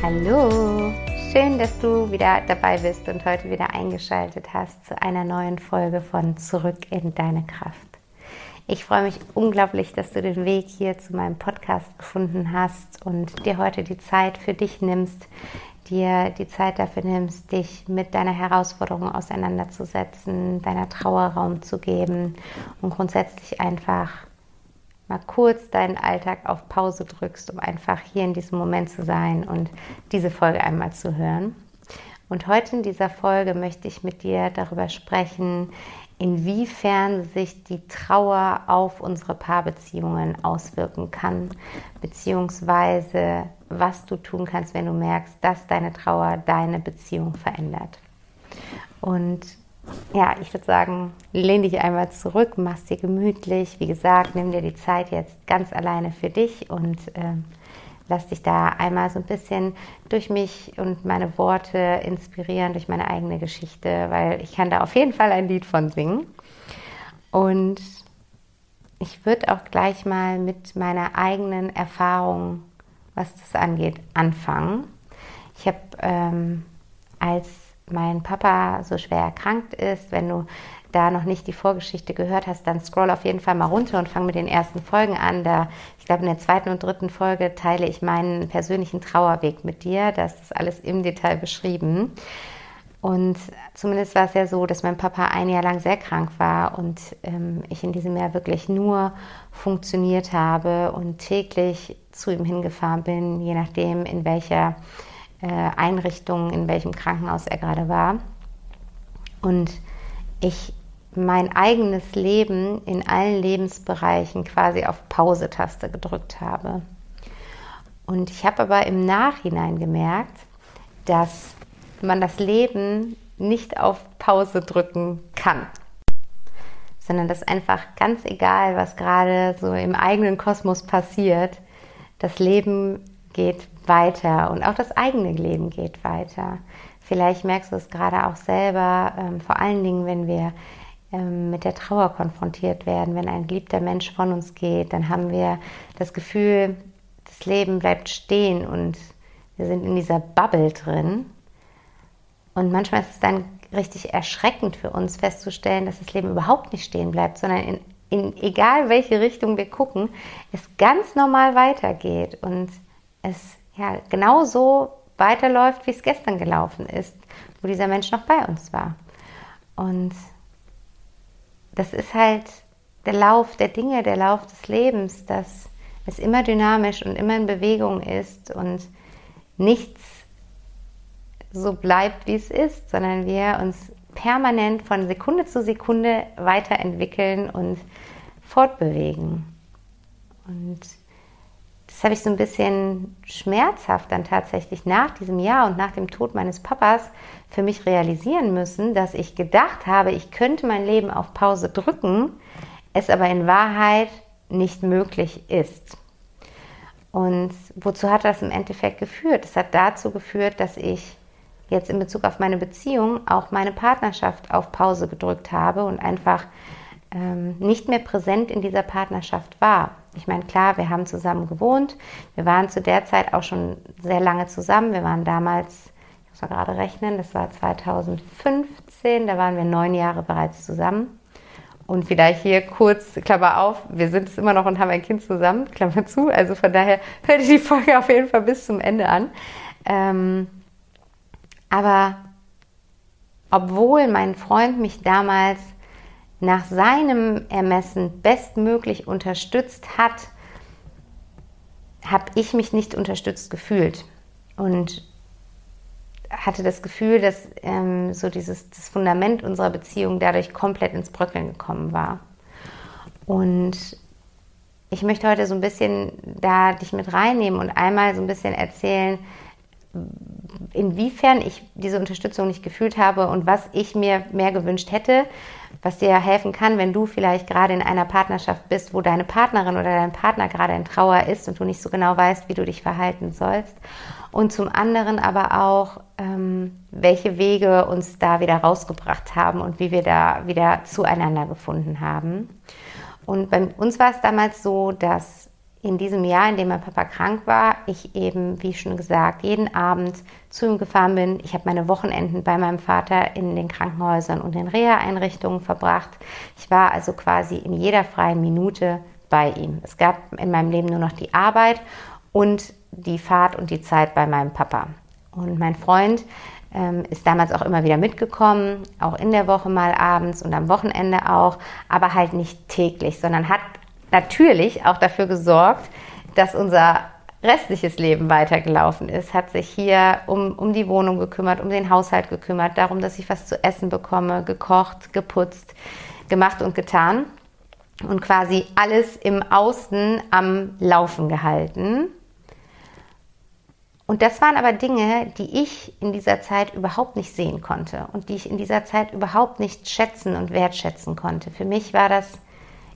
Hallo, schön, dass du wieder dabei bist und heute wieder eingeschaltet hast zu einer neuen Folge von Zurück in deine Kraft. Ich freue mich unglaublich, dass du den Weg hier zu meinem Podcast gefunden hast und dir heute die Zeit für dich nimmst, dir die Zeit dafür nimmst, dich mit deiner Herausforderung auseinanderzusetzen, deiner Trauer Raum zu geben und grundsätzlich einfach mal kurz deinen Alltag auf Pause drückst, um einfach hier in diesem Moment zu sein und diese Folge einmal zu hören. Und heute in dieser Folge möchte ich mit dir darüber sprechen, inwiefern sich die Trauer auf unsere Paarbeziehungen auswirken kann, beziehungsweise was du tun kannst, wenn du merkst, dass deine Trauer deine Beziehung verändert. Und ja, ich würde sagen, lehn dich einmal zurück, mach dir gemütlich. Wie gesagt, nimm dir die Zeit jetzt ganz alleine für dich und äh, lass dich da einmal so ein bisschen durch mich und meine Worte inspirieren, durch meine eigene Geschichte, weil ich kann da auf jeden Fall ein Lied von singen. Und ich würde auch gleich mal mit meiner eigenen Erfahrung, was das angeht, anfangen. Ich habe, ähm, als mein Papa so schwer erkrankt ist, wenn du da noch nicht die Vorgeschichte gehört hast, dann scroll auf jeden Fall mal runter und fang mit den ersten Folgen an. Da, ich glaube, in der zweiten und dritten Folge teile ich meinen persönlichen Trauerweg mit dir. Da ist das alles im Detail beschrieben. Und zumindest war es ja so, dass mein Papa ein Jahr lang sehr krank war und ähm, ich in diesem Jahr wirklich nur funktioniert habe und täglich zu ihm hingefahren bin, je nachdem, in welcher Einrichtung, in welchem Krankenhaus er gerade war. Und ich mein eigenes Leben in allen Lebensbereichen quasi auf Pause-Taste gedrückt habe. Und ich habe aber im Nachhinein gemerkt, dass man das Leben nicht auf Pause drücken kann, sondern dass einfach ganz egal, was gerade so im eigenen Kosmos passiert, das Leben geht weiter und auch das eigene Leben geht weiter. Vielleicht merkst du es gerade auch selber, ähm, vor allen Dingen, wenn wir ähm, mit der Trauer konfrontiert werden, wenn ein geliebter Mensch von uns geht, dann haben wir das Gefühl, das Leben bleibt stehen und wir sind in dieser Bubble drin. Und manchmal ist es dann richtig erschreckend für uns festzustellen, dass das Leben überhaupt nicht stehen bleibt, sondern in, in egal welche Richtung wir gucken, es ganz normal weitergeht und es ja genauso weiterläuft, wie es gestern gelaufen ist, wo dieser Mensch noch bei uns war. Und das ist halt der Lauf der Dinge, der Lauf des Lebens, dass es immer dynamisch und immer in Bewegung ist und nichts so bleibt, wie es ist, sondern wir uns permanent von Sekunde zu Sekunde weiterentwickeln und fortbewegen. Und das habe ich so ein bisschen schmerzhaft dann tatsächlich nach diesem Jahr und nach dem Tod meines Papas für mich realisieren müssen, dass ich gedacht habe, ich könnte mein Leben auf Pause drücken, es aber in Wahrheit nicht möglich ist. Und wozu hat das im Endeffekt geführt? Es hat dazu geführt, dass ich jetzt in Bezug auf meine Beziehung auch meine Partnerschaft auf Pause gedrückt habe und einfach ähm, nicht mehr präsent in dieser Partnerschaft war. Ich meine, klar, wir haben zusammen gewohnt. Wir waren zu der Zeit auch schon sehr lange zusammen. Wir waren damals, ich muss mal gerade rechnen, das war 2015, da waren wir neun Jahre bereits zusammen. Und vielleicht hier kurz, Klammer auf, wir sind es immer noch und haben ein Kind zusammen, Klammer zu. Also von daher hört ihr die Folge auf jeden Fall bis zum Ende an. Ähm, Aber obwohl mein Freund mich damals nach seinem Ermessen bestmöglich unterstützt hat, habe ich mich nicht unterstützt gefühlt und hatte das Gefühl, dass ähm, so dieses das Fundament unserer Beziehung dadurch komplett ins Bröckeln gekommen war. Und ich möchte heute so ein bisschen da dich mit reinnehmen und einmal so ein bisschen erzählen, inwiefern ich diese Unterstützung nicht gefühlt habe und was ich mir mehr gewünscht hätte, was dir helfen kann, wenn du vielleicht gerade in einer Partnerschaft bist, wo deine Partnerin oder dein Partner gerade in Trauer ist und du nicht so genau weißt, wie du dich verhalten sollst. Und zum anderen aber auch, ähm, welche Wege uns da wieder rausgebracht haben und wie wir da wieder zueinander gefunden haben. Und bei uns war es damals so, dass in diesem Jahr, in dem mein Papa krank war, ich eben, wie schon gesagt, jeden Abend zu ihm gefahren bin. Ich habe meine Wochenenden bei meinem Vater in den Krankenhäusern und in Reha-Einrichtungen verbracht. Ich war also quasi in jeder freien Minute bei ihm. Es gab in meinem Leben nur noch die Arbeit und die Fahrt und die Zeit bei meinem Papa. Und mein Freund ähm, ist damals auch immer wieder mitgekommen, auch in der Woche mal abends und am Wochenende auch, aber halt nicht täglich, sondern hat natürlich auch dafür gesorgt, dass unser restliches Leben weitergelaufen ist, hat sich hier um, um die Wohnung gekümmert, um den Haushalt gekümmert, darum, dass ich was zu essen bekomme, gekocht, geputzt, gemacht und getan und quasi alles im Außen am Laufen gehalten. Und das waren aber Dinge, die ich in dieser Zeit überhaupt nicht sehen konnte und die ich in dieser Zeit überhaupt nicht schätzen und wertschätzen konnte. Für mich war das,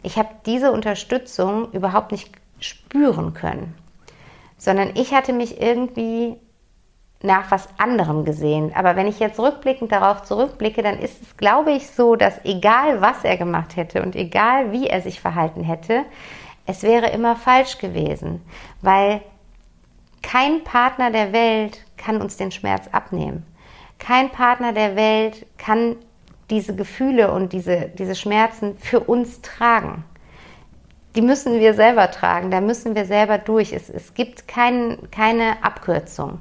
ich habe diese Unterstützung überhaupt nicht spüren können, sondern ich hatte mich irgendwie nach was anderem gesehen. Aber wenn ich jetzt rückblickend darauf zurückblicke, dann ist es, glaube ich, so, dass egal was er gemacht hätte und egal wie er sich verhalten hätte, es wäre immer falsch gewesen, weil kein Partner der Welt kann uns den Schmerz abnehmen. Kein Partner der Welt kann diese Gefühle und diese, diese Schmerzen für uns tragen. Die müssen wir selber tragen, da müssen wir selber durch. Es, es gibt kein, keine Abkürzung.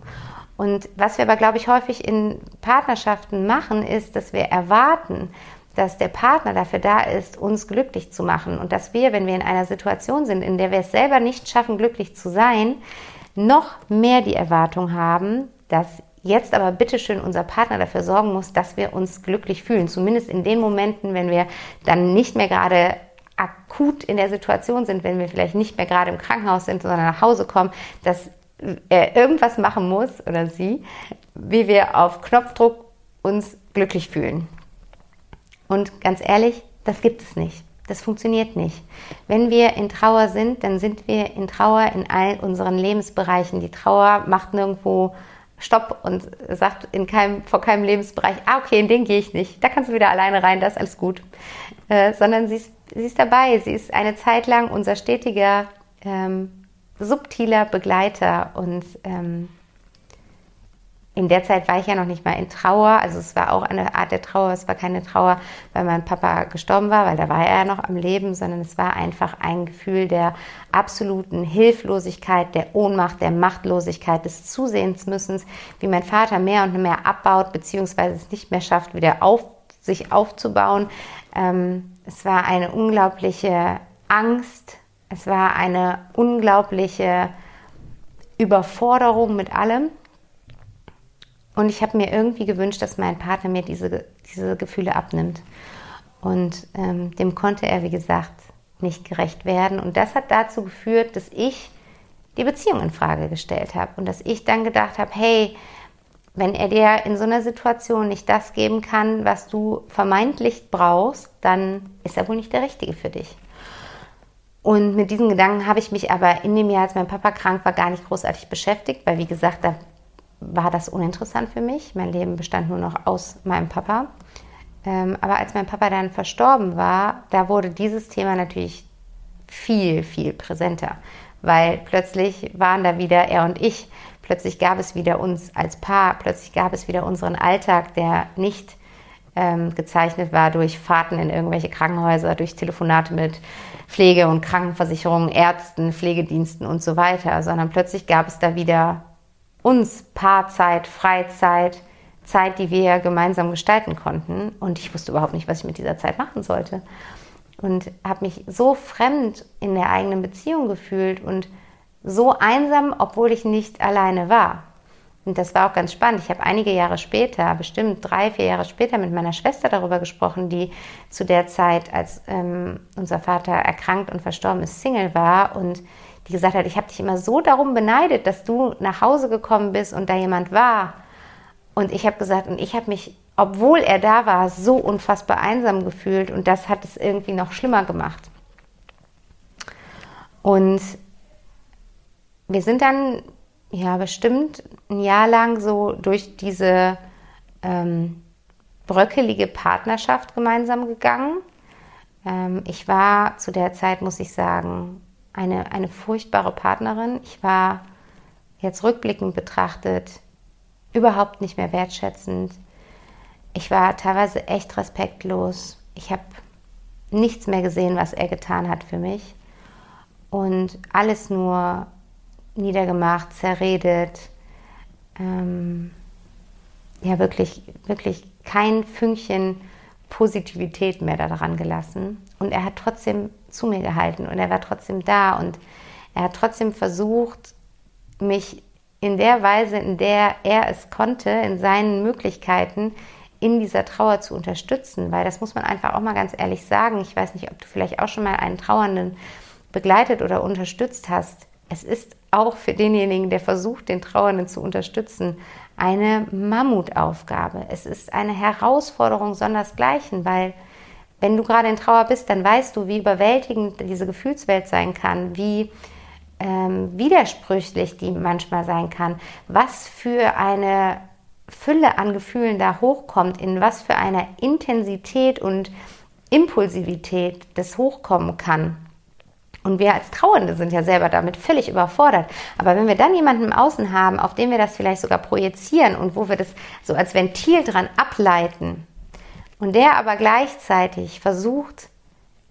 Und was wir aber, glaube ich, häufig in Partnerschaften machen, ist, dass wir erwarten, dass der Partner dafür da ist, uns glücklich zu machen und dass wir, wenn wir in einer Situation sind, in der wir es selber nicht schaffen, glücklich zu sein, noch mehr die Erwartung haben, dass jetzt aber bitteschön unser Partner dafür sorgen muss, dass wir uns glücklich fühlen. Zumindest in den Momenten, wenn wir dann nicht mehr gerade akut in der Situation sind, wenn wir vielleicht nicht mehr gerade im Krankenhaus sind, sondern nach Hause kommen, dass er irgendwas machen muss oder sie, wie wir auf Knopfdruck uns glücklich fühlen. Und ganz ehrlich, das gibt es nicht. Das funktioniert nicht. Wenn wir in Trauer sind, dann sind wir in Trauer in all unseren Lebensbereichen. Die Trauer macht nirgendwo Stopp und sagt in keinem, vor keinem Lebensbereich, ah, okay, in den gehe ich nicht. Da kannst du wieder alleine rein, das ist alles gut. Äh, sondern sie ist, sie ist dabei. Sie ist eine Zeit lang unser stetiger, ähm, subtiler Begleiter und ähm, in der Zeit war ich ja noch nicht mal in Trauer. Also es war auch eine Art der Trauer. Es war keine Trauer, weil mein Papa gestorben war, weil da war er ja noch am Leben, sondern es war einfach ein Gefühl der absoluten Hilflosigkeit, der Ohnmacht, der Machtlosigkeit, des Zusehensmüssens, wie mein Vater mehr und mehr abbaut, beziehungsweise es nicht mehr schafft, wieder auf, sich aufzubauen. Ähm, es war eine unglaubliche Angst. Es war eine unglaubliche Überforderung mit allem. Und ich habe mir irgendwie gewünscht, dass mein Partner mir diese, diese Gefühle abnimmt. Und ähm, dem konnte er, wie gesagt, nicht gerecht werden. Und das hat dazu geführt, dass ich die Beziehung in Frage gestellt habe und dass ich dann gedacht habe, hey, wenn er dir in so einer Situation nicht das geben kann, was du vermeintlich brauchst, dann ist er wohl nicht der Richtige für dich. Und mit diesen Gedanken habe ich mich aber in dem Jahr, als mein Papa krank war, gar nicht großartig beschäftigt, weil wie gesagt, da war das uninteressant für mich. Mein Leben bestand nur noch aus meinem Papa. Ähm, aber als mein Papa dann verstorben war, da wurde dieses Thema natürlich viel, viel präsenter, weil plötzlich waren da wieder er und ich. Plötzlich gab es wieder uns als Paar, plötzlich gab es wieder unseren Alltag, der nicht ähm, gezeichnet war durch Fahrten in irgendwelche Krankenhäuser, durch Telefonate mit Pflege- und Krankenversicherungen, Ärzten, Pflegediensten und so weiter, sondern plötzlich gab es da wieder uns Paarzeit, Freizeit, Zeit, die wir gemeinsam gestalten konnten. Und ich wusste überhaupt nicht, was ich mit dieser Zeit machen sollte. Und habe mich so fremd in der eigenen Beziehung gefühlt und so einsam, obwohl ich nicht alleine war. Und das war auch ganz spannend. Ich habe einige Jahre später, bestimmt drei, vier Jahre später, mit meiner Schwester darüber gesprochen, die zu der Zeit, als ähm, unser Vater erkrankt und verstorben ist, Single war und die gesagt hat, ich habe dich immer so darum beneidet, dass du nach Hause gekommen bist und da jemand war. Und ich habe gesagt, und ich habe mich, obwohl er da war, so unfassbar einsam gefühlt und das hat es irgendwie noch schlimmer gemacht. Und wir sind dann ja bestimmt ein Jahr lang so durch diese ähm, bröckelige Partnerschaft gemeinsam gegangen. Ähm, ich war zu der Zeit, muss ich sagen, eine, eine furchtbare Partnerin. Ich war jetzt rückblickend betrachtet überhaupt nicht mehr wertschätzend. Ich war teilweise echt respektlos. Ich habe nichts mehr gesehen, was er getan hat für mich. Und alles nur niedergemacht, zerredet. Ähm, ja, wirklich, wirklich kein Fünkchen Positivität mehr daran gelassen. Und er hat trotzdem zu mir gehalten und er war trotzdem da und er hat trotzdem versucht, mich in der Weise, in der er es konnte, in seinen Möglichkeiten, in dieser Trauer zu unterstützen, weil das muss man einfach auch mal ganz ehrlich sagen. Ich weiß nicht, ob du vielleicht auch schon mal einen Trauernden begleitet oder unterstützt hast. Es ist auch für denjenigen, der versucht, den Trauernden zu unterstützen, eine Mammutaufgabe. Es ist eine Herausforderung sondersgleichen, weil wenn du gerade in Trauer bist, dann weißt du, wie überwältigend diese Gefühlswelt sein kann, wie ähm, widersprüchlich die manchmal sein kann, was für eine Fülle an Gefühlen da hochkommt, in was für einer Intensität und Impulsivität das hochkommen kann. Und wir als Trauernde sind ja selber damit völlig überfordert. Aber wenn wir dann jemanden im Außen haben, auf den wir das vielleicht sogar projizieren und wo wir das so als Ventil dran ableiten, und der aber gleichzeitig versucht,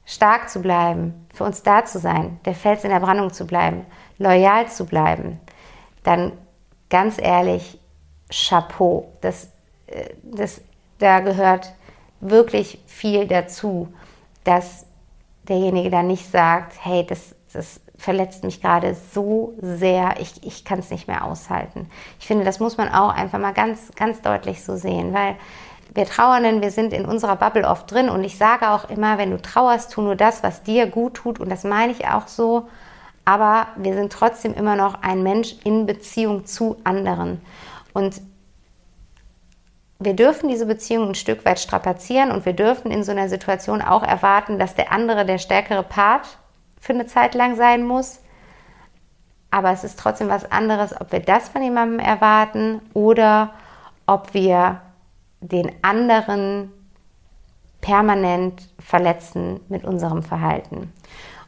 stark zu bleiben, für uns da zu sein, der Fels in der Brandung zu bleiben, loyal zu bleiben, dann ganz ehrlich, Chapeau. Das, äh, das, da gehört wirklich viel dazu, dass derjenige dann nicht sagt, hey, das, das verletzt mich gerade so sehr, ich, ich kann es nicht mehr aushalten. Ich finde, das muss man auch einfach mal ganz, ganz deutlich so sehen, weil wir Trauernden, wir sind in unserer Bubble oft drin. Und ich sage auch immer, wenn du trauerst, tu nur das, was dir gut tut. Und das meine ich auch so, aber wir sind trotzdem immer noch ein Mensch in Beziehung zu anderen. Und wir dürfen diese Beziehung ein Stück weit strapazieren. Und wir dürfen in so einer Situation auch erwarten, dass der andere der stärkere Part für eine Zeit lang sein muss. Aber es ist trotzdem was anderes, ob wir das von jemandem erwarten oder ob wir den anderen permanent verletzen mit unserem Verhalten.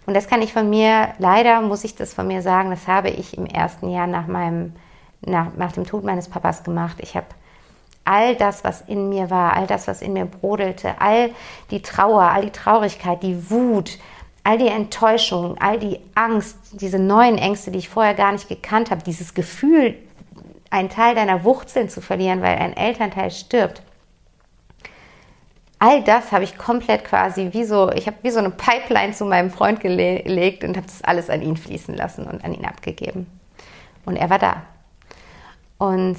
Und das kann ich von mir, leider muss ich das von mir sagen, das habe ich im ersten Jahr nach meinem, nach, nach dem Tod meines Papas gemacht. Ich habe all das, was in mir war, all das, was in mir brodelte, all die Trauer, all die Traurigkeit, die Wut, all die Enttäuschung, all die Angst, diese neuen Ängste, die ich vorher gar nicht gekannt habe, dieses Gefühl, einen Teil deiner Wurzeln zu verlieren, weil ein Elternteil stirbt. All das habe ich komplett quasi wie so, ich habe wie so eine Pipeline zu meinem Freund gelegt und habe das alles an ihn fließen lassen und an ihn abgegeben. Und er war da. Und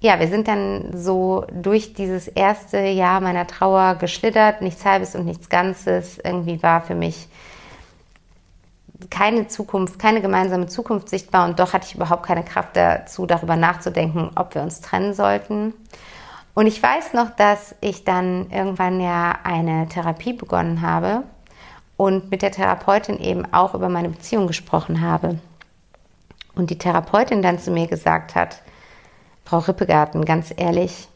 ja, wir sind dann so durch dieses erste Jahr meiner Trauer geschlittert, nichts Halbes und nichts Ganzes. Irgendwie war für mich keine Zukunft, keine gemeinsame Zukunft sichtbar und doch hatte ich überhaupt keine Kraft dazu, darüber nachzudenken, ob wir uns trennen sollten. Und ich weiß noch, dass ich dann irgendwann ja eine Therapie begonnen habe und mit der Therapeutin eben auch über meine Beziehung gesprochen habe. Und die Therapeutin dann zu mir gesagt hat, Frau Rippegarten, ganz ehrlich,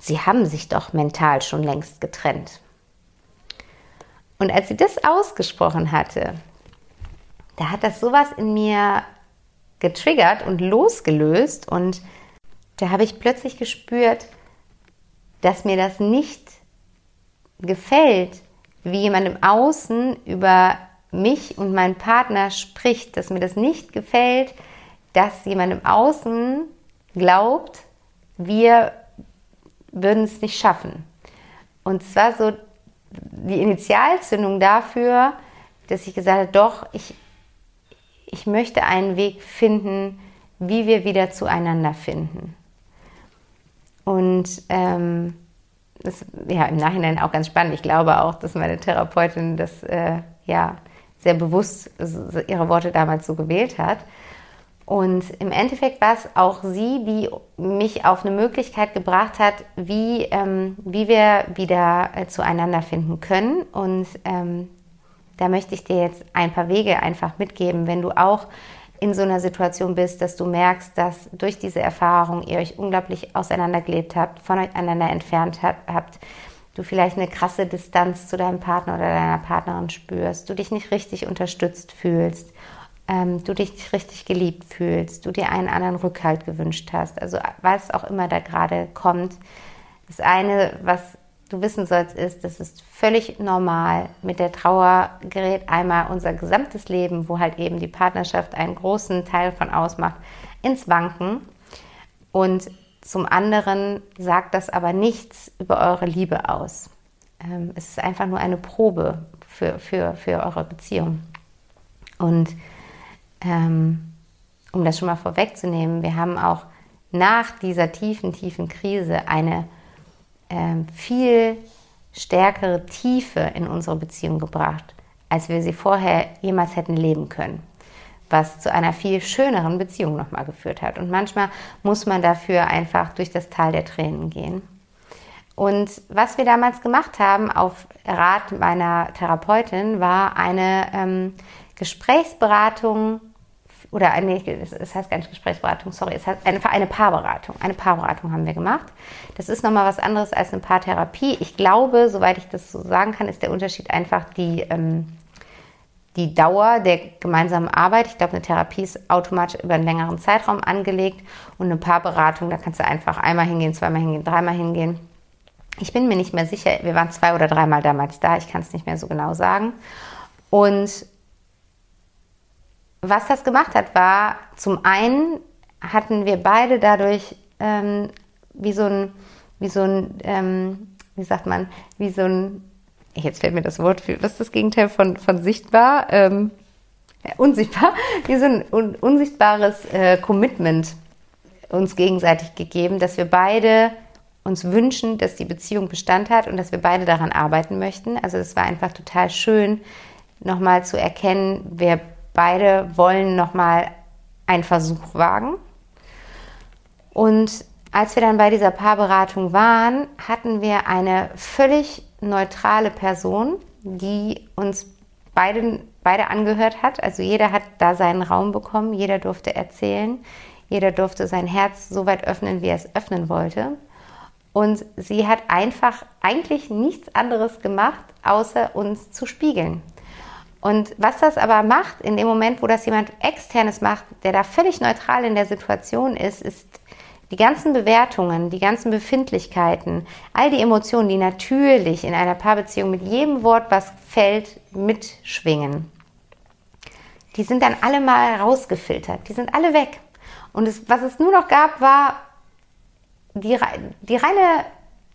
Sie haben sich doch mental schon längst getrennt. Und als sie das ausgesprochen hatte, da hat das sowas in mir getriggert und losgelöst und da habe ich plötzlich gespürt, dass mir das nicht gefällt, wie jemand im Außen über mich und meinen Partner spricht, dass mir das nicht gefällt, dass jemand im Außen glaubt, wir würden es nicht schaffen. Und es war so die Initialzündung dafür, dass ich gesagt habe, doch, ich, ich möchte einen Weg finden, wie wir wieder zueinander finden. Und ähm, das ja im Nachhinein auch ganz spannend. Ich glaube auch, dass meine Therapeutin das äh, ja sehr bewusst ihre Worte damals so gewählt hat. Und im Endeffekt war es auch sie, die mich auf eine Möglichkeit gebracht hat, wie, ähm, wie wir wieder äh, zueinander finden können. Und ähm, da möchte ich dir jetzt ein paar Wege einfach mitgeben, wenn du auch in so einer Situation bist, dass du merkst, dass durch diese Erfahrung ihr euch unglaublich auseinandergelebt habt, voneinander entfernt habt, du vielleicht eine krasse Distanz zu deinem Partner oder deiner Partnerin spürst, du dich nicht richtig unterstützt fühlst, ähm, du dich nicht richtig geliebt fühlst, du dir einen anderen Rückhalt gewünscht hast, also was auch immer da gerade kommt. Das eine, was du wissen sollst, ist, das ist völlig normal. Mit der Trauer gerät einmal unser gesamtes Leben, wo halt eben die Partnerschaft einen großen Teil von ausmacht, ins Wanken. Und zum anderen sagt das aber nichts über eure Liebe aus. Ähm, es ist einfach nur eine Probe für, für, für eure Beziehung. Und ähm, um das schon mal vorwegzunehmen, wir haben auch nach dieser tiefen, tiefen Krise eine ähm, viel stärkere Tiefe in unsere Beziehung gebracht, als wir sie vorher jemals hätten leben können. Was zu einer viel schöneren Beziehung nochmal geführt hat. Und manchmal muss man dafür einfach durch das Tal der Tränen gehen. Und was wir damals gemacht haben, auf Rat meiner Therapeutin, war eine ähm, Gesprächsberatung oder eine, es heißt gar nicht Gesprächsberatung, sorry, es heißt eine, eine Paarberatung. Eine Paarberatung haben wir gemacht. Das ist nochmal was anderes als eine Paartherapie. Ich glaube, soweit ich das so sagen kann, ist der Unterschied einfach die, ähm, die Dauer der gemeinsamen Arbeit. Ich glaube, eine Therapie ist automatisch über einen längeren Zeitraum angelegt und eine Paarberatung, da kannst du einfach einmal hingehen, zweimal hingehen, dreimal hingehen. Ich bin mir nicht mehr sicher, wir waren zwei oder dreimal damals da, ich kann es nicht mehr so genau sagen. Und was das gemacht hat, war zum einen hatten wir beide dadurch ähm, wie so ein, wie so ein, ähm, wie sagt man, wie so ein, jetzt fällt mir das Wort, was ist das Gegenteil von, von sichtbar? Ähm, ja, unsichtbar, wie so ein un, unsichtbares äh, Commitment uns gegenseitig gegeben, dass wir beide uns wünschen, dass die Beziehung Bestand hat und dass wir beide daran arbeiten möchten. Also es war einfach total schön, nochmal zu erkennen, wer Beide wollen nochmal einen Versuch wagen. Und als wir dann bei dieser Paarberatung waren, hatten wir eine völlig neutrale Person, die uns beide, beide angehört hat. Also jeder hat da seinen Raum bekommen, jeder durfte erzählen, jeder durfte sein Herz so weit öffnen, wie er es öffnen wollte. Und sie hat einfach eigentlich nichts anderes gemacht, außer uns zu spiegeln. Und was das aber macht, in dem Moment, wo das jemand externes macht, der da völlig neutral in der Situation ist, ist die ganzen Bewertungen, die ganzen Befindlichkeiten, all die Emotionen, die natürlich in einer Paarbeziehung mit jedem Wort, was fällt, mitschwingen. Die sind dann alle mal rausgefiltert, die sind alle weg. Und es, was es nur noch gab, war die, die reine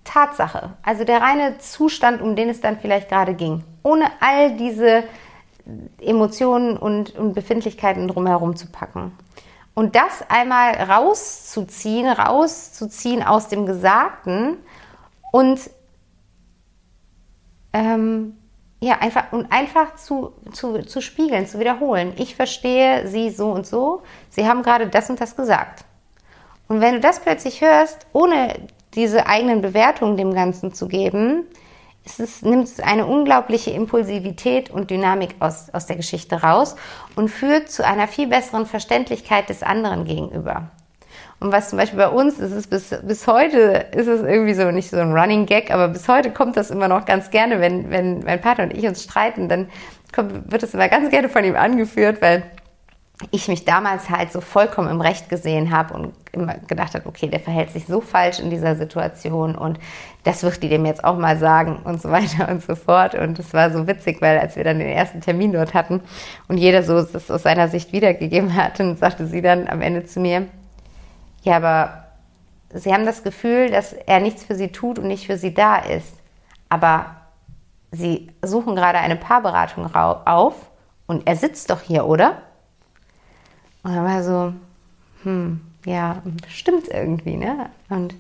Tatsache, also der reine Zustand, um den es dann vielleicht gerade ging. Ohne all diese Emotionen und, und Befindlichkeiten drumherum zu packen. Und das einmal rauszuziehen, rauszuziehen aus dem Gesagten und ähm, ja, einfach und einfach zu, zu, zu spiegeln, zu wiederholen. Ich verstehe sie so und so. Sie haben gerade das und das gesagt. Und wenn du das plötzlich hörst, ohne diese eigenen Bewertungen dem Ganzen zu geben, es ist, nimmt eine unglaubliche Impulsivität und Dynamik aus, aus der Geschichte raus und führt zu einer viel besseren Verständlichkeit des anderen gegenüber. Und was zum Beispiel bei uns ist, ist bis, bis heute ist es irgendwie so nicht so ein Running Gag, aber bis heute kommt das immer noch ganz gerne, wenn, wenn mein Partner und ich uns streiten, dann kommt, wird es immer ganz gerne von ihm angeführt, weil ich mich damals halt so vollkommen im Recht gesehen habe und immer gedacht habe, okay, der verhält sich so falsch in dieser Situation und das wird die dem jetzt auch mal sagen und so weiter und so fort. Und es war so witzig, weil als wir dann den ersten Termin dort hatten und jeder so das aus seiner Sicht wiedergegeben hat, dann sagte sie dann am Ende zu mir, ja, aber sie haben das Gefühl, dass er nichts für sie tut und nicht für sie da ist. Aber sie suchen gerade eine Paarberatung auf und er sitzt doch hier, oder? Und dann war so, hm, ja, stimmt irgendwie, ne? Und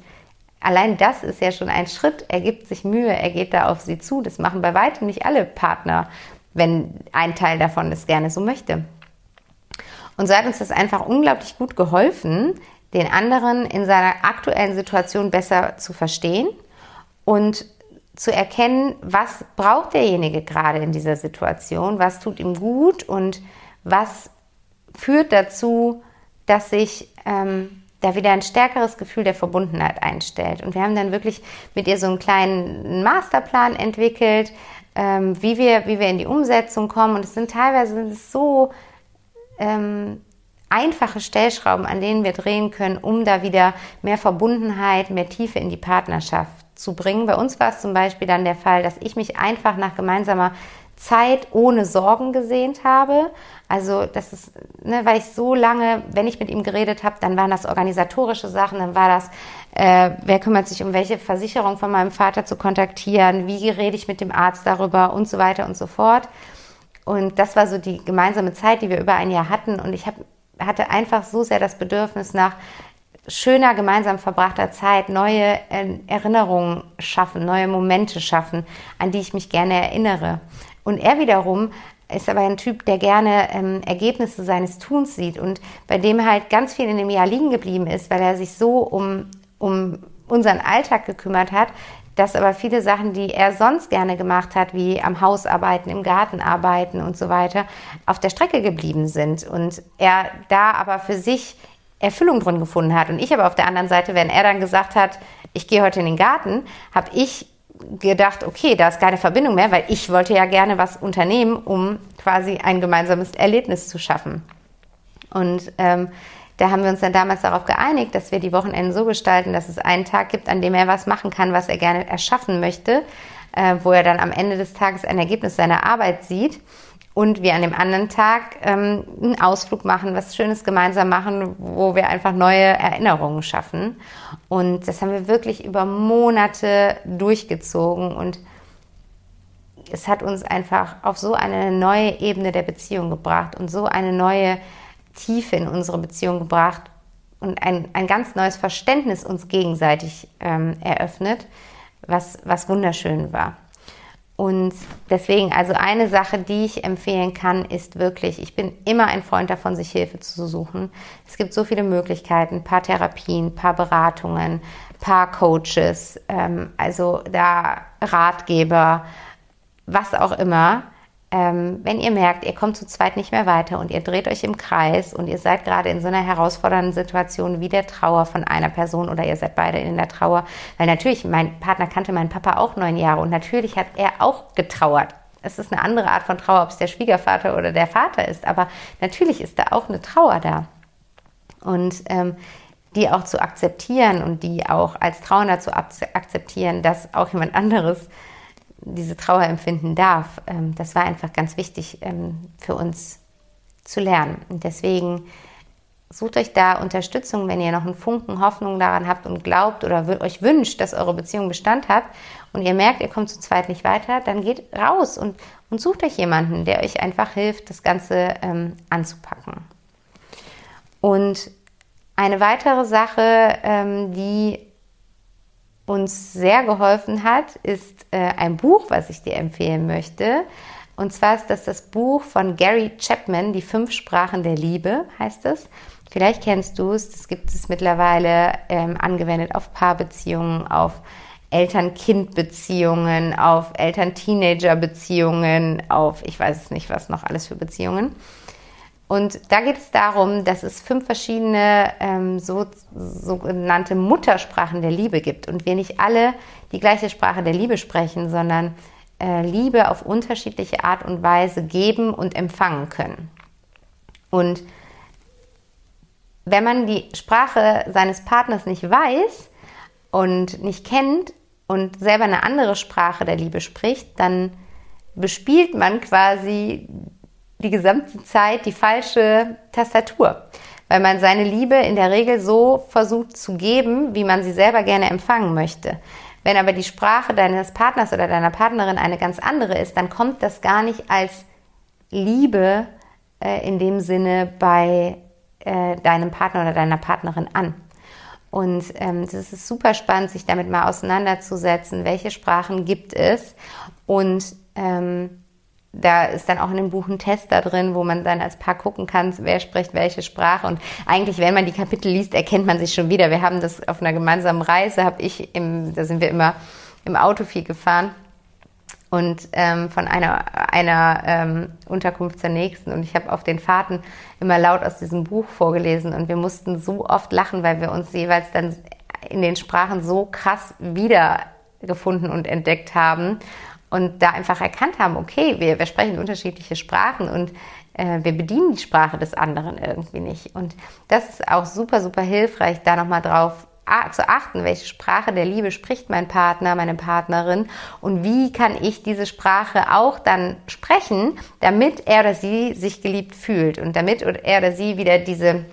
allein das ist ja schon ein Schritt. Er gibt sich Mühe, er geht da auf sie zu. Das machen bei weitem nicht alle Partner, wenn ein Teil davon das gerne so möchte. Und so hat uns das einfach unglaublich gut geholfen, den anderen in seiner aktuellen Situation besser zu verstehen und zu erkennen, was braucht derjenige gerade in dieser Situation, was tut ihm gut und was führt dazu, dass sich ähm, da wieder ein stärkeres Gefühl der Verbundenheit einstellt. Und wir haben dann wirklich mit ihr so einen kleinen Masterplan entwickelt, ähm, wie, wir, wie wir in die Umsetzung kommen. Und es sind teilweise sind es so ähm, einfache Stellschrauben, an denen wir drehen können, um da wieder mehr Verbundenheit, mehr Tiefe in die Partnerschaft zu bringen. Bei uns war es zum Beispiel dann der Fall, dass ich mich einfach nach gemeinsamer Zeit ohne Sorgen gesehnt habe. Also das ist, ne, weil ich so lange, wenn ich mit ihm geredet habe, dann waren das organisatorische Sachen, dann war das, äh, wer kümmert sich um welche Versicherung von meinem Vater zu kontaktieren, wie rede ich mit dem Arzt darüber und so weiter und so fort. Und das war so die gemeinsame Zeit, die wir über ein Jahr hatten. Und ich hab, hatte einfach so sehr das Bedürfnis nach schöner gemeinsam verbrachter Zeit, neue Erinnerungen schaffen, neue Momente schaffen, an die ich mich gerne erinnere. Und er wiederum ist aber ein Typ, der gerne ähm, Ergebnisse seines Tuns sieht und bei dem halt ganz viel in dem Jahr liegen geblieben ist, weil er sich so um, um unseren Alltag gekümmert hat, dass aber viele Sachen, die er sonst gerne gemacht hat, wie am Haus arbeiten, im Garten arbeiten und so weiter, auf der Strecke geblieben sind und er da aber für sich Erfüllung drin gefunden hat. Und ich aber auf der anderen Seite, wenn er dann gesagt hat, ich gehe heute in den Garten, habe ich gedacht, okay, da ist keine Verbindung mehr, weil ich wollte ja gerne was unternehmen, um quasi ein gemeinsames Erlebnis zu schaffen. Und ähm, da haben wir uns dann damals darauf geeinigt, dass wir die Wochenenden so gestalten, dass es einen Tag gibt, an dem er was machen kann, was er gerne erschaffen möchte, äh, wo er dann am Ende des Tages ein Ergebnis seiner Arbeit sieht und wir an dem anderen Tag ähm, einen Ausflug machen, was Schönes gemeinsam machen, wo wir einfach neue Erinnerungen schaffen. Und das haben wir wirklich über Monate durchgezogen und es hat uns einfach auf so eine neue Ebene der Beziehung gebracht und so eine neue Tiefe in unsere Beziehung gebracht und ein, ein ganz neues Verständnis uns gegenseitig ähm, eröffnet, was, was wunderschön war. Und deswegen, also eine Sache, die ich empfehlen kann, ist wirklich, ich bin immer ein Freund davon, sich Hilfe zu suchen. Es gibt so viele Möglichkeiten, paar Therapien, paar Beratungen, paar Coaches, ähm, also da Ratgeber, was auch immer ähm, wenn ihr merkt, ihr kommt zu zweit nicht mehr weiter und ihr dreht euch im Kreis und ihr seid gerade in so einer herausfordernden Situation wie der Trauer von einer Person oder ihr seid beide in der Trauer, weil natürlich, mein Partner kannte meinen Papa auch neun Jahre und natürlich hat er auch getrauert. Es ist eine andere Art von Trauer, ob es der Schwiegervater oder der Vater ist, aber natürlich ist da auch eine Trauer da. Und ähm, die auch zu akzeptieren und die auch als Trauer zu akzeptieren, dass auch jemand anderes diese Trauer empfinden darf. Ähm, das war einfach ganz wichtig ähm, für uns zu lernen. Und deswegen sucht euch da Unterstützung, wenn ihr noch einen Funken Hoffnung daran habt und glaubt oder euch wünscht, dass eure Beziehung Bestand hat und ihr merkt, ihr kommt zu zweit nicht weiter, dann geht raus und, und sucht euch jemanden, der euch einfach hilft, das Ganze ähm, anzupacken. Und eine weitere Sache, ähm, die uns sehr geholfen hat, ist äh, ein Buch, was ich dir empfehlen möchte. Und zwar ist das das Buch von Gary Chapman, Die fünf Sprachen der Liebe, heißt es. Vielleicht kennst du es, das gibt es mittlerweile ähm, angewendet auf Paarbeziehungen, auf Eltern-Kind-Beziehungen, auf Eltern-Teenager-Beziehungen, auf ich weiß es nicht, was noch alles für Beziehungen. Und da geht es darum, dass es fünf verschiedene ähm, so, sogenannte Muttersprachen der Liebe gibt und wir nicht alle die gleiche Sprache der Liebe sprechen, sondern äh, Liebe auf unterschiedliche Art und Weise geben und empfangen können. Und wenn man die Sprache seines Partners nicht weiß und nicht kennt und selber eine andere Sprache der Liebe spricht, dann bespielt man quasi die gesamte Zeit die falsche Tastatur. weil man seine Liebe in der Regel so versucht zu geben, wie man sie selber gerne empfangen möchte. Wenn aber die Sprache deines Partners oder deiner Partnerin eine ganz andere ist, dann kommt das gar nicht als Liebe äh, in dem Sinne bei äh, deinem Partner oder deiner Partnerin an. Und ähm, ist super spannend, sich damit mal auseinanderzusetzen, welche Sprachen gibt es. Und ähm, da ist dann auch in dem Buch ein Test da drin, wo man dann als Paar gucken kann, wer spricht welche Sprache. Und eigentlich, wenn man die Kapitel liest, erkennt man sich schon wieder. Wir haben das auf einer gemeinsamen Reise, habe ich im, da sind wir immer im Auto viel gefahren und ähm, von einer, einer ähm, Unterkunft zur nächsten. Und ich habe auf den Fahrten immer laut aus diesem Buch vorgelesen und wir mussten so oft lachen, weil wir uns jeweils dann in den Sprachen so krass wiedergefunden und entdeckt haben und da einfach erkannt haben, okay, wir, wir sprechen unterschiedliche Sprachen und äh, wir bedienen die Sprache des anderen irgendwie nicht. Und das ist auch super, super hilfreich, da nochmal drauf zu achten, welche Sprache der Liebe spricht mein Partner, meine Partnerin und wie kann ich diese Sprache auch dann sprechen, damit er oder sie sich geliebt fühlt und damit er oder sie wieder diese,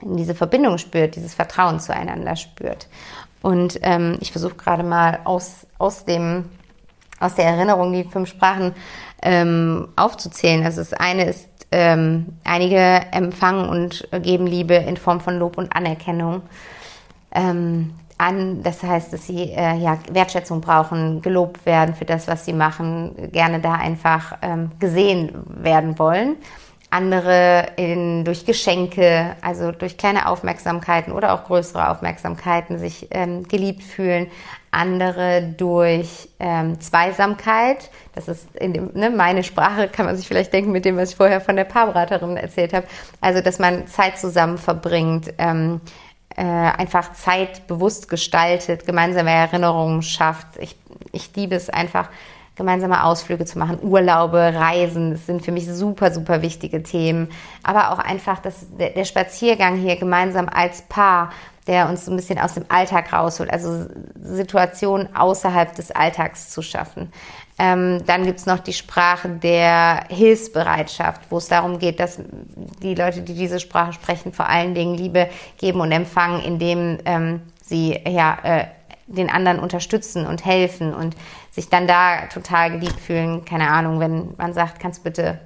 diese Verbindung spürt, dieses Vertrauen zueinander spürt. Und ähm, ich versuche gerade mal aus, aus, dem, aus der Erinnerung die fünf Sprachen ähm, aufzuzählen. Also das eine ist, ähm, einige empfangen und geben Liebe in Form von Lob und Anerkennung ähm, an. Das heißt, dass sie äh, ja, Wertschätzung brauchen, gelobt werden für das, was sie machen, gerne da einfach ähm, gesehen werden wollen. Andere in, durch Geschenke, also durch kleine Aufmerksamkeiten oder auch größere Aufmerksamkeiten sich ähm, geliebt fühlen. Andere durch ähm, Zweisamkeit. Das ist in dem, ne, meine Sprache, kann man sich vielleicht denken mit dem, was ich vorher von der Paarberaterin erzählt habe. Also, dass man Zeit zusammen verbringt, ähm, äh, einfach Zeit bewusst gestaltet, gemeinsame Erinnerungen schafft. Ich, ich liebe es einfach, gemeinsame Ausflüge zu machen, Urlaube, Reisen, das sind für mich super, super wichtige Themen. Aber auch einfach das, der, Spaziergang hier gemeinsam als Paar, der uns so ein bisschen aus dem Alltag rausholt, also Situationen außerhalb des Alltags zu schaffen. Ähm, dann gibt's noch die Sprache der Hilfsbereitschaft, wo es darum geht, dass die Leute, die diese Sprache sprechen, vor allen Dingen Liebe geben und empfangen, indem ähm, sie ja, äh, den anderen unterstützen und helfen und sich dann da total geliebt fühlen. Keine Ahnung, wenn man sagt, kannst du bitte,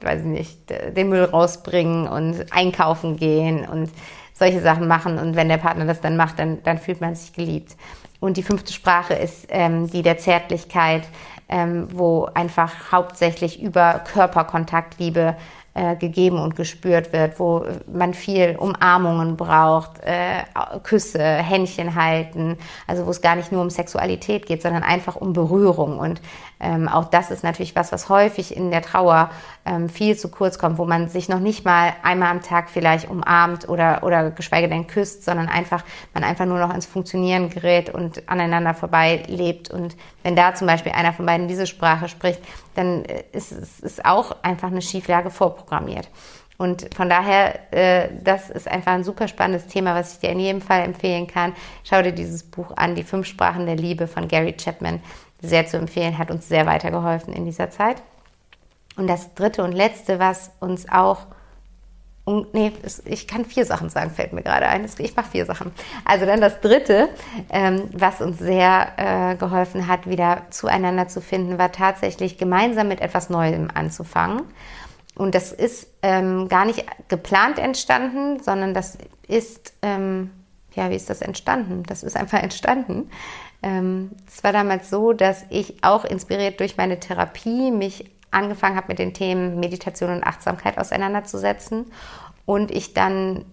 weiß ich nicht, den Müll rausbringen und einkaufen gehen und solche Sachen machen. Und wenn der Partner das dann macht, dann, dann fühlt man sich geliebt. Und die fünfte Sprache ist ähm, die der Zärtlichkeit, ähm, wo einfach hauptsächlich über Körperkontakt Liebe äh, gegeben und gespürt wird, wo man viel Umarmungen braucht, äh, Küsse, Händchen halten, also wo es gar nicht nur um Sexualität geht, sondern einfach um Berührung. Und ähm, auch das ist natürlich was, was häufig in der Trauer ähm, viel zu kurz kommt, wo man sich noch nicht mal einmal am Tag vielleicht umarmt oder, oder geschweige denn küsst, sondern einfach, man einfach nur noch ins Funktionieren gerät und aneinander vorbei lebt. Und wenn da zum Beispiel einer von beiden diese Sprache spricht, dann äh, ist es ist auch einfach eine Schieflage vorprogrammiert. Und von daher, äh, das ist einfach ein super spannendes Thema, was ich dir in jedem Fall empfehlen kann. Schau dir dieses Buch an, Die fünf Sprachen der Liebe von Gary Chapman. Sehr zu empfehlen, hat uns sehr weitergeholfen in dieser Zeit. Und das dritte und letzte, was uns auch und, nee, ich kann vier Sachen sagen, fällt mir gerade ein. Ich mache vier Sachen. Also dann das dritte, ähm, was uns sehr äh, geholfen hat, wieder zueinander zu finden, war tatsächlich gemeinsam mit etwas Neuem anzufangen. Und das ist ähm, gar nicht geplant entstanden, sondern das ist, ähm, ja, wie ist das entstanden? Das ist einfach entstanden. Ähm, es war damals so, dass ich auch inspiriert durch meine Therapie mich angefangen habe, mit den Themen Meditation und Achtsamkeit auseinanderzusetzen und ich dann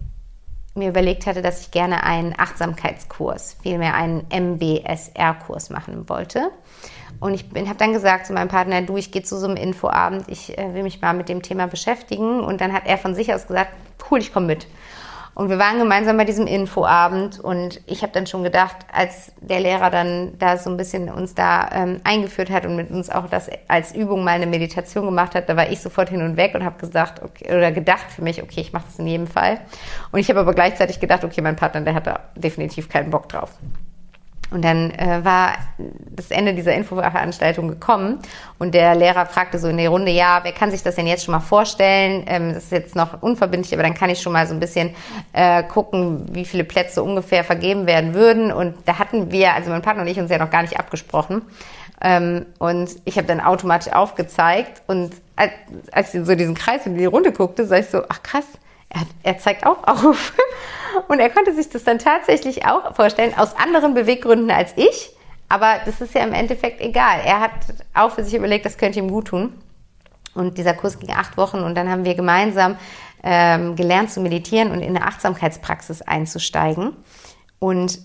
mir überlegt hatte, dass ich gerne einen Achtsamkeitskurs, vielmehr einen MBSR-Kurs machen wollte. Und ich habe dann gesagt zu meinem Partner, du, ich gehe zu so einem Infoabend, ich äh, will mich mal mit dem Thema beschäftigen. Und dann hat er von sich aus gesagt, cool, ich komme mit. Und wir waren gemeinsam bei diesem Infoabend und ich habe dann schon gedacht, als der Lehrer dann da so ein bisschen uns da ähm, eingeführt hat und mit uns auch das als Übung mal eine Meditation gemacht hat, da war ich sofort hin und weg und habe gesagt, okay, oder gedacht für mich, okay, ich mache das in jedem Fall. Und ich habe aber gleichzeitig gedacht, okay, mein Partner, der hat da definitiv keinen Bock drauf. Und dann äh, war das Ende dieser Infoveranstaltung gekommen und der Lehrer fragte so in der Runde, ja, wer kann sich das denn jetzt schon mal vorstellen? Ähm, das ist jetzt noch unverbindlich, aber dann kann ich schon mal so ein bisschen äh, gucken, wie viele Plätze ungefähr vergeben werden würden. Und da hatten wir, also mein Partner und ich, uns ja noch gar nicht abgesprochen. Ähm, und ich habe dann automatisch aufgezeigt und als, als ich so diesen Kreis in die Runde guckte, sag ich so, ach krass, er, er zeigt auch auf. Und er konnte sich das dann tatsächlich auch vorstellen, aus anderen Beweggründen als ich. Aber das ist ja im Endeffekt egal. Er hat auch für sich überlegt, das könnte ihm gut tun. Und dieser Kurs ging acht Wochen und dann haben wir gemeinsam ähm, gelernt zu meditieren und in eine Achtsamkeitspraxis einzusteigen. Und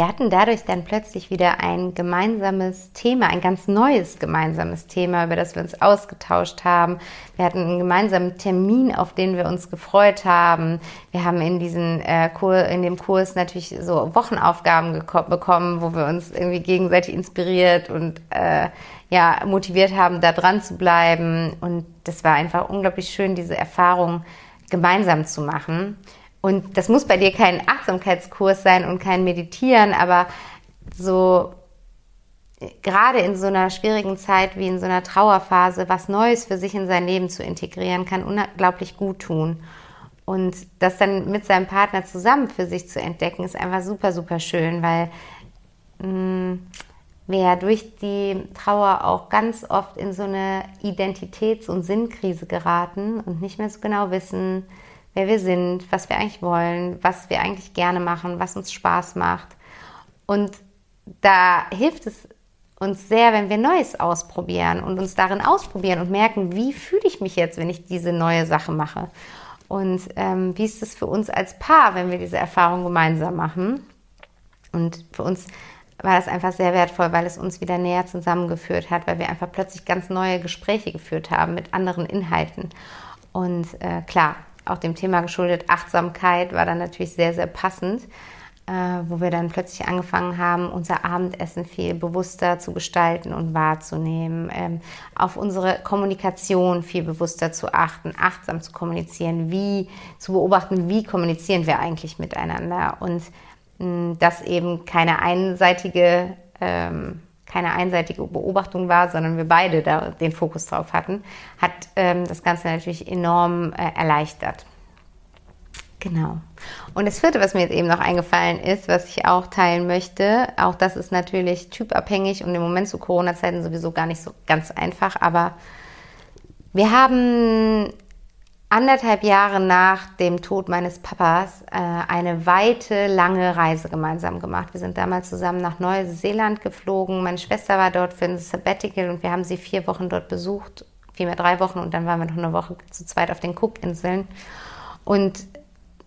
wir hatten dadurch dann plötzlich wieder ein gemeinsames Thema, ein ganz neues gemeinsames Thema, über das wir uns ausgetauscht haben. Wir hatten einen gemeinsamen Termin, auf den wir uns gefreut haben. Wir haben in, diesen, äh, Kur, in dem Kurs natürlich so Wochenaufgaben bekommen, wo wir uns irgendwie gegenseitig inspiriert und äh, ja, motiviert haben, da dran zu bleiben. Und das war einfach unglaublich schön, diese Erfahrung gemeinsam zu machen. Und das muss bei dir kein Achtsamkeitskurs sein und kein Meditieren, aber so gerade in so einer schwierigen Zeit wie in so einer Trauerphase was Neues für sich in sein Leben zu integrieren, kann unglaublich gut tun. Und das dann mit seinem Partner zusammen für sich zu entdecken, ist einfach super, super schön, weil mh, mm, wir ja durch die Trauer auch ganz oft in so eine Identitäts- und Sinnkrise geraten und nicht mehr so genau wissen, wer wir sind, was wir eigentlich wollen, was wir eigentlich gerne machen, was uns Spaß macht. Und da hilft es uns sehr, wenn wir Neues ausprobieren und uns darin ausprobieren und merken, wie fühle ich mich jetzt, wenn ich diese neue Sache mache. Und ähm, wie ist es für uns als Paar, wenn wir diese Erfahrung gemeinsam machen? Und für uns war das einfach sehr wertvoll, weil es uns wieder näher zusammengeführt hat, weil wir einfach plötzlich ganz neue Gespräche geführt haben mit anderen Inhalten. Und äh, klar, auch dem Thema geschuldet, Achtsamkeit war dann natürlich sehr, sehr passend, äh, wo wir dann plötzlich angefangen haben, unser Abendessen viel bewusster zu gestalten und wahrzunehmen, ähm, auf unsere Kommunikation viel bewusster zu achten, achtsam zu kommunizieren, wie zu beobachten, wie kommunizieren wir eigentlich miteinander. Und mh, dass eben keine einseitige ähm, keine einseitige Beobachtung war, sondern wir beide da den Fokus drauf hatten, hat ähm, das Ganze natürlich enorm äh, erleichtert. Genau. Und das vierte, was mir jetzt eben noch eingefallen ist, was ich auch teilen möchte, auch das ist natürlich typabhängig und im Moment zu Corona-Zeiten sowieso gar nicht so ganz einfach, aber wir haben anderthalb Jahre nach dem Tod meines Papas äh, eine weite, lange Reise gemeinsam gemacht. Wir sind damals zusammen nach Neuseeland geflogen. Meine Schwester war dort für ein Sabbatical und wir haben sie vier Wochen dort besucht, vielmehr drei Wochen und dann waren wir noch eine Woche zu zweit auf den Cookinseln. Und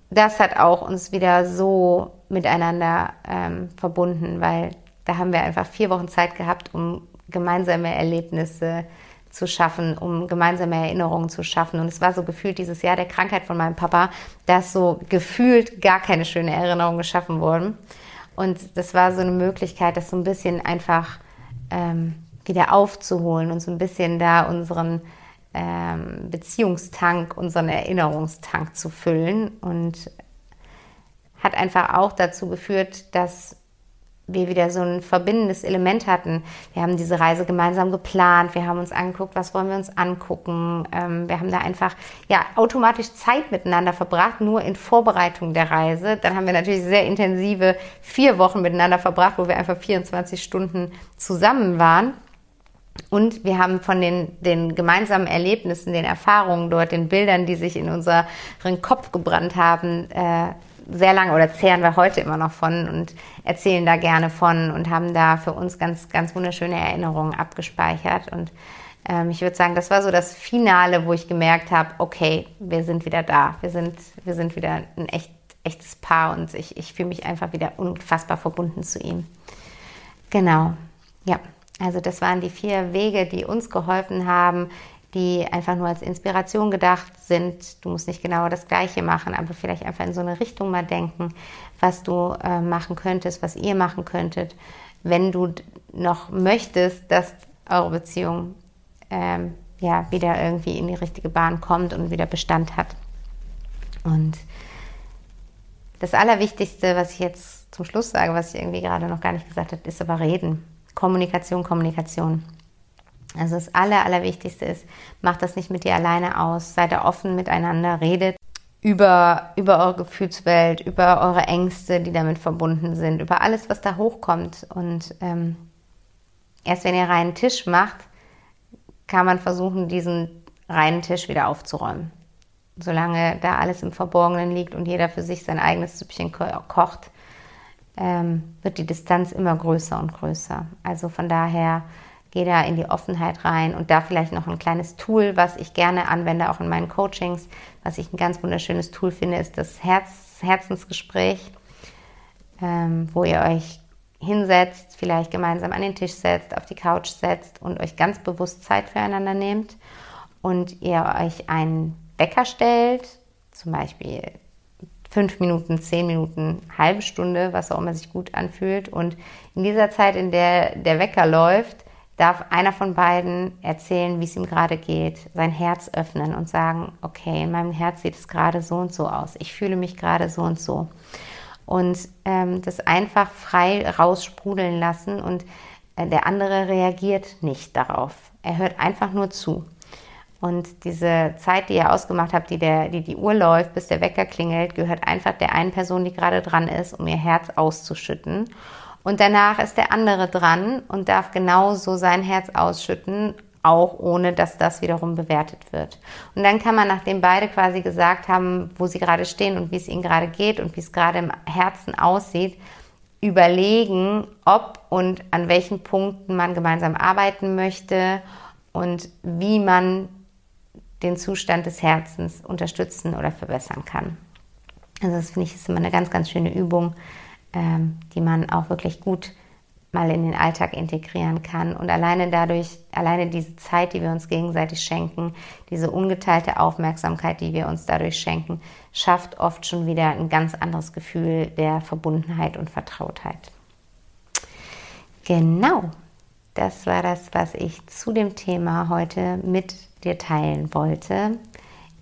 das hat auch uns wieder so miteinander ähm, verbunden, weil da haben wir einfach vier Wochen Zeit gehabt, um gemeinsame Erlebnisse zu zu schaffen, um gemeinsame Erinnerungen zu schaffen. Und es war so gefühlt dieses Jahr der Krankheit von meinem Papa, dass so gefühlt gar keine schöne Erinnerungen geschaffen wurden. Und das war so eine Möglichkeit, das so ein bisschen einfach ähm, wieder aufzuholen und so ein bisschen da unseren ähm, Beziehungstank, unseren Erinnerungstank zu füllen. Und hat einfach auch dazu geführt, dass wir wieder so ein verbindendes Element hatten. Wir haben diese Reise gemeinsam geplant, wir haben uns angeguckt, was wollen wir uns angucken. Ähm, wir haben da einfach ja automatisch Zeit miteinander verbracht, nur in Vorbereitung der Reise. Dann haben wir natürlich sehr intensive vier Wochen miteinander verbracht, wo wir einfach 24 Stunden zusammen waren. Und wir haben von den, den gemeinsamen Erlebnissen, den Erfahrungen dort, den Bildern, die sich in unseren Kopf gebrannt haben, äh, sehr lange oder zehren wir heute immer noch von und erzählen da gerne von und haben da für uns ganz, ganz wunderschöne Erinnerungen abgespeichert. Und ähm, ich würde sagen, das war so das Finale, wo ich gemerkt habe, okay, wir sind wieder da. Wir sind, wir sind wieder ein echt, echtes Paar und ich, ich fühle mich einfach wieder unfassbar verbunden zu ihm. Genau, ja. Also das waren die vier Wege, die uns geholfen haben, die einfach nur als Inspiration gedacht sind. Du musst nicht genau das Gleiche machen, aber vielleicht einfach in so eine Richtung mal denken, was du äh, machen könntest, was ihr machen könntet, wenn du noch möchtest, dass eure Beziehung ähm, ja wieder irgendwie in die richtige Bahn kommt und wieder Bestand hat. Und Das Allerwichtigste, was ich jetzt zum Schluss sage, was ich irgendwie gerade noch gar nicht gesagt habe, ist aber Reden. Kommunikation, Kommunikation. Also das Aller, Allerwichtigste ist, macht das nicht mit dir alleine aus. Seid da offen miteinander, redet über, über eure Gefühlswelt, über eure Ängste, die damit verbunden sind, über alles, was da hochkommt. Und ähm, erst wenn ihr reinen Tisch macht, kann man versuchen, diesen reinen Tisch wieder aufzuräumen. Solange da alles im Verborgenen liegt und jeder für sich sein eigenes Süppchen ko kocht, ähm, wird die Distanz immer größer und größer. Also von daher Geh da in die Offenheit rein und da vielleicht noch ein kleines Tool, was ich gerne anwende, auch in meinen Coachings, was ich ein ganz wunderschönes Tool finde, ist das Herz, Herzensgespräch, ähm, wo ihr euch hinsetzt, vielleicht gemeinsam an den Tisch setzt, auf die Couch setzt und euch ganz bewusst Zeit füreinander nehmt und ihr euch einen Wecker stellt, zum Beispiel fünf Minuten, zehn Minuten, halbe Stunde, was auch immer sich gut anfühlt. Und in dieser Zeit, in der der Wecker läuft, darf einer von beiden erzählen, wie es ihm gerade geht, sein Herz öffnen und sagen, okay, in meinem Herz sieht es gerade so und so aus, ich fühle mich gerade so und so. Und ähm, das einfach frei raussprudeln lassen und äh, der andere reagiert nicht darauf. Er hört einfach nur zu. Und diese Zeit, die ihr ausgemacht habt, die, der, die die Uhr läuft, bis der Wecker klingelt, gehört einfach der einen Person, die gerade dran ist, um ihr Herz auszuschütten. Und danach ist der andere dran und darf genauso sein Herz ausschütten, auch ohne dass das wiederum bewertet wird. Und dann kann man, nachdem beide quasi gesagt haben, wo sie gerade stehen und wie es ihnen gerade geht und wie es gerade im Herzen aussieht, überlegen, ob und an welchen Punkten man gemeinsam arbeiten möchte und wie man den Zustand des Herzens unterstützen oder verbessern kann. Also das finde ich ist immer eine ganz, ganz schöne Übung, ähm, die man auch wirklich gut mal in den Alltag integrieren kann. Und alleine dadurch, alleine diese Zeit, die wir uns gegenseitig schenken, diese ungeteilte Aufmerksamkeit, die wir uns dadurch schenken, schafft oft schon wieder ein ganz anderes Gefühl der Verbundenheit und Vertrautheit. Genau, das war das, was ich zu dem Thema heute mit dir teilen wollte.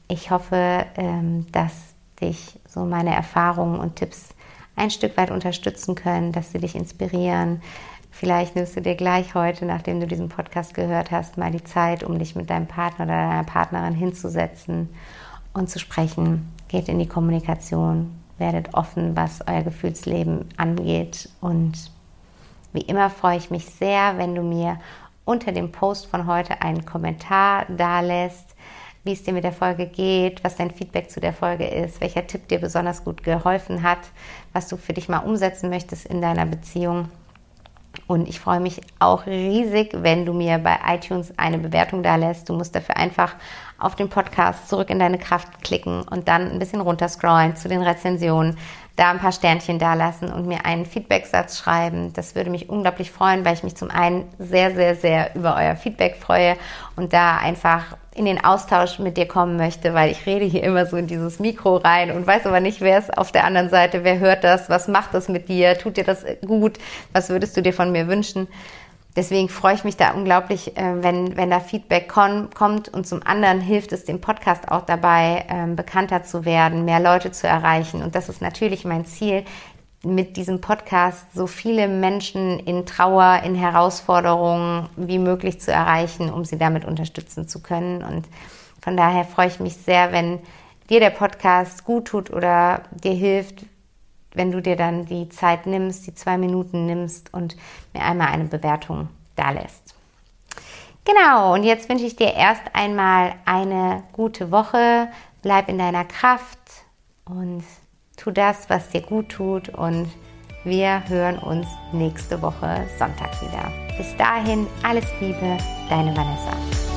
Ich hoffe, ähm, dass dich so meine Erfahrungen und Tipps ein Stück weit unterstützen können, dass sie dich inspirieren. Vielleicht nimmst du dir gleich heute, nachdem du diesen Podcast gehört hast, mal die Zeit, um dich mit deinem Partner oder deiner Partnerin hinzusetzen und zu sprechen. Geht in die Kommunikation, werdet offen, was euer Gefühlsleben angeht. Und wie immer freue ich mich sehr, wenn du mir unter dem Post von heute einen Kommentar da lässt wie es dir mit der Folge geht, was dein Feedback zu der Folge ist, welcher Tipp dir besonders gut geholfen hat, was du für dich mal umsetzen möchtest in deiner Beziehung. Und ich freue mich auch riesig, wenn du mir bei iTunes eine Bewertung da lässt. Du musst dafür einfach auf den Podcast zurück in deine Kraft klicken und dann ein bisschen runterscrollen zu den Rezensionen, da ein paar Sternchen da lassen und mir einen Feedbacksatz schreiben. Das würde mich unglaublich freuen, weil ich mich zum einen sehr, sehr, sehr über euer Feedback freue und da einfach in den Austausch mit dir kommen möchte, weil ich rede hier immer so in dieses Mikro rein und weiß aber nicht, wer ist auf der anderen Seite, wer hört das, was macht das mit dir, tut dir das gut, was würdest du dir von mir wünschen. Deswegen freue ich mich da unglaublich, äh, wenn, wenn da Feedback kommt und zum anderen hilft es dem Podcast auch dabei, ähm, bekannter zu werden, mehr Leute zu erreichen. Und das ist natürlich mein Ziel, mit diesem Podcast so viele Menschen in Trauer, in Herausforderungen wie möglich zu erreichen, um sie damit unterstützen zu können. Und von daher freue ich mich sehr, wenn dir der Podcast gut tut oder dir hilft, wenn du dir dann die Zeit nimmst, die zwei Minuten nimmst und mir einmal eine Bewertung da lässt. Genau, und jetzt wünsche ich dir erst einmal eine gute Woche. Bleib in deiner Kraft und tu das, was dir gut tut und wir hören uns nächste Woche Sonntag wieder. Bis dahin, alles Liebe, deine Vanessa.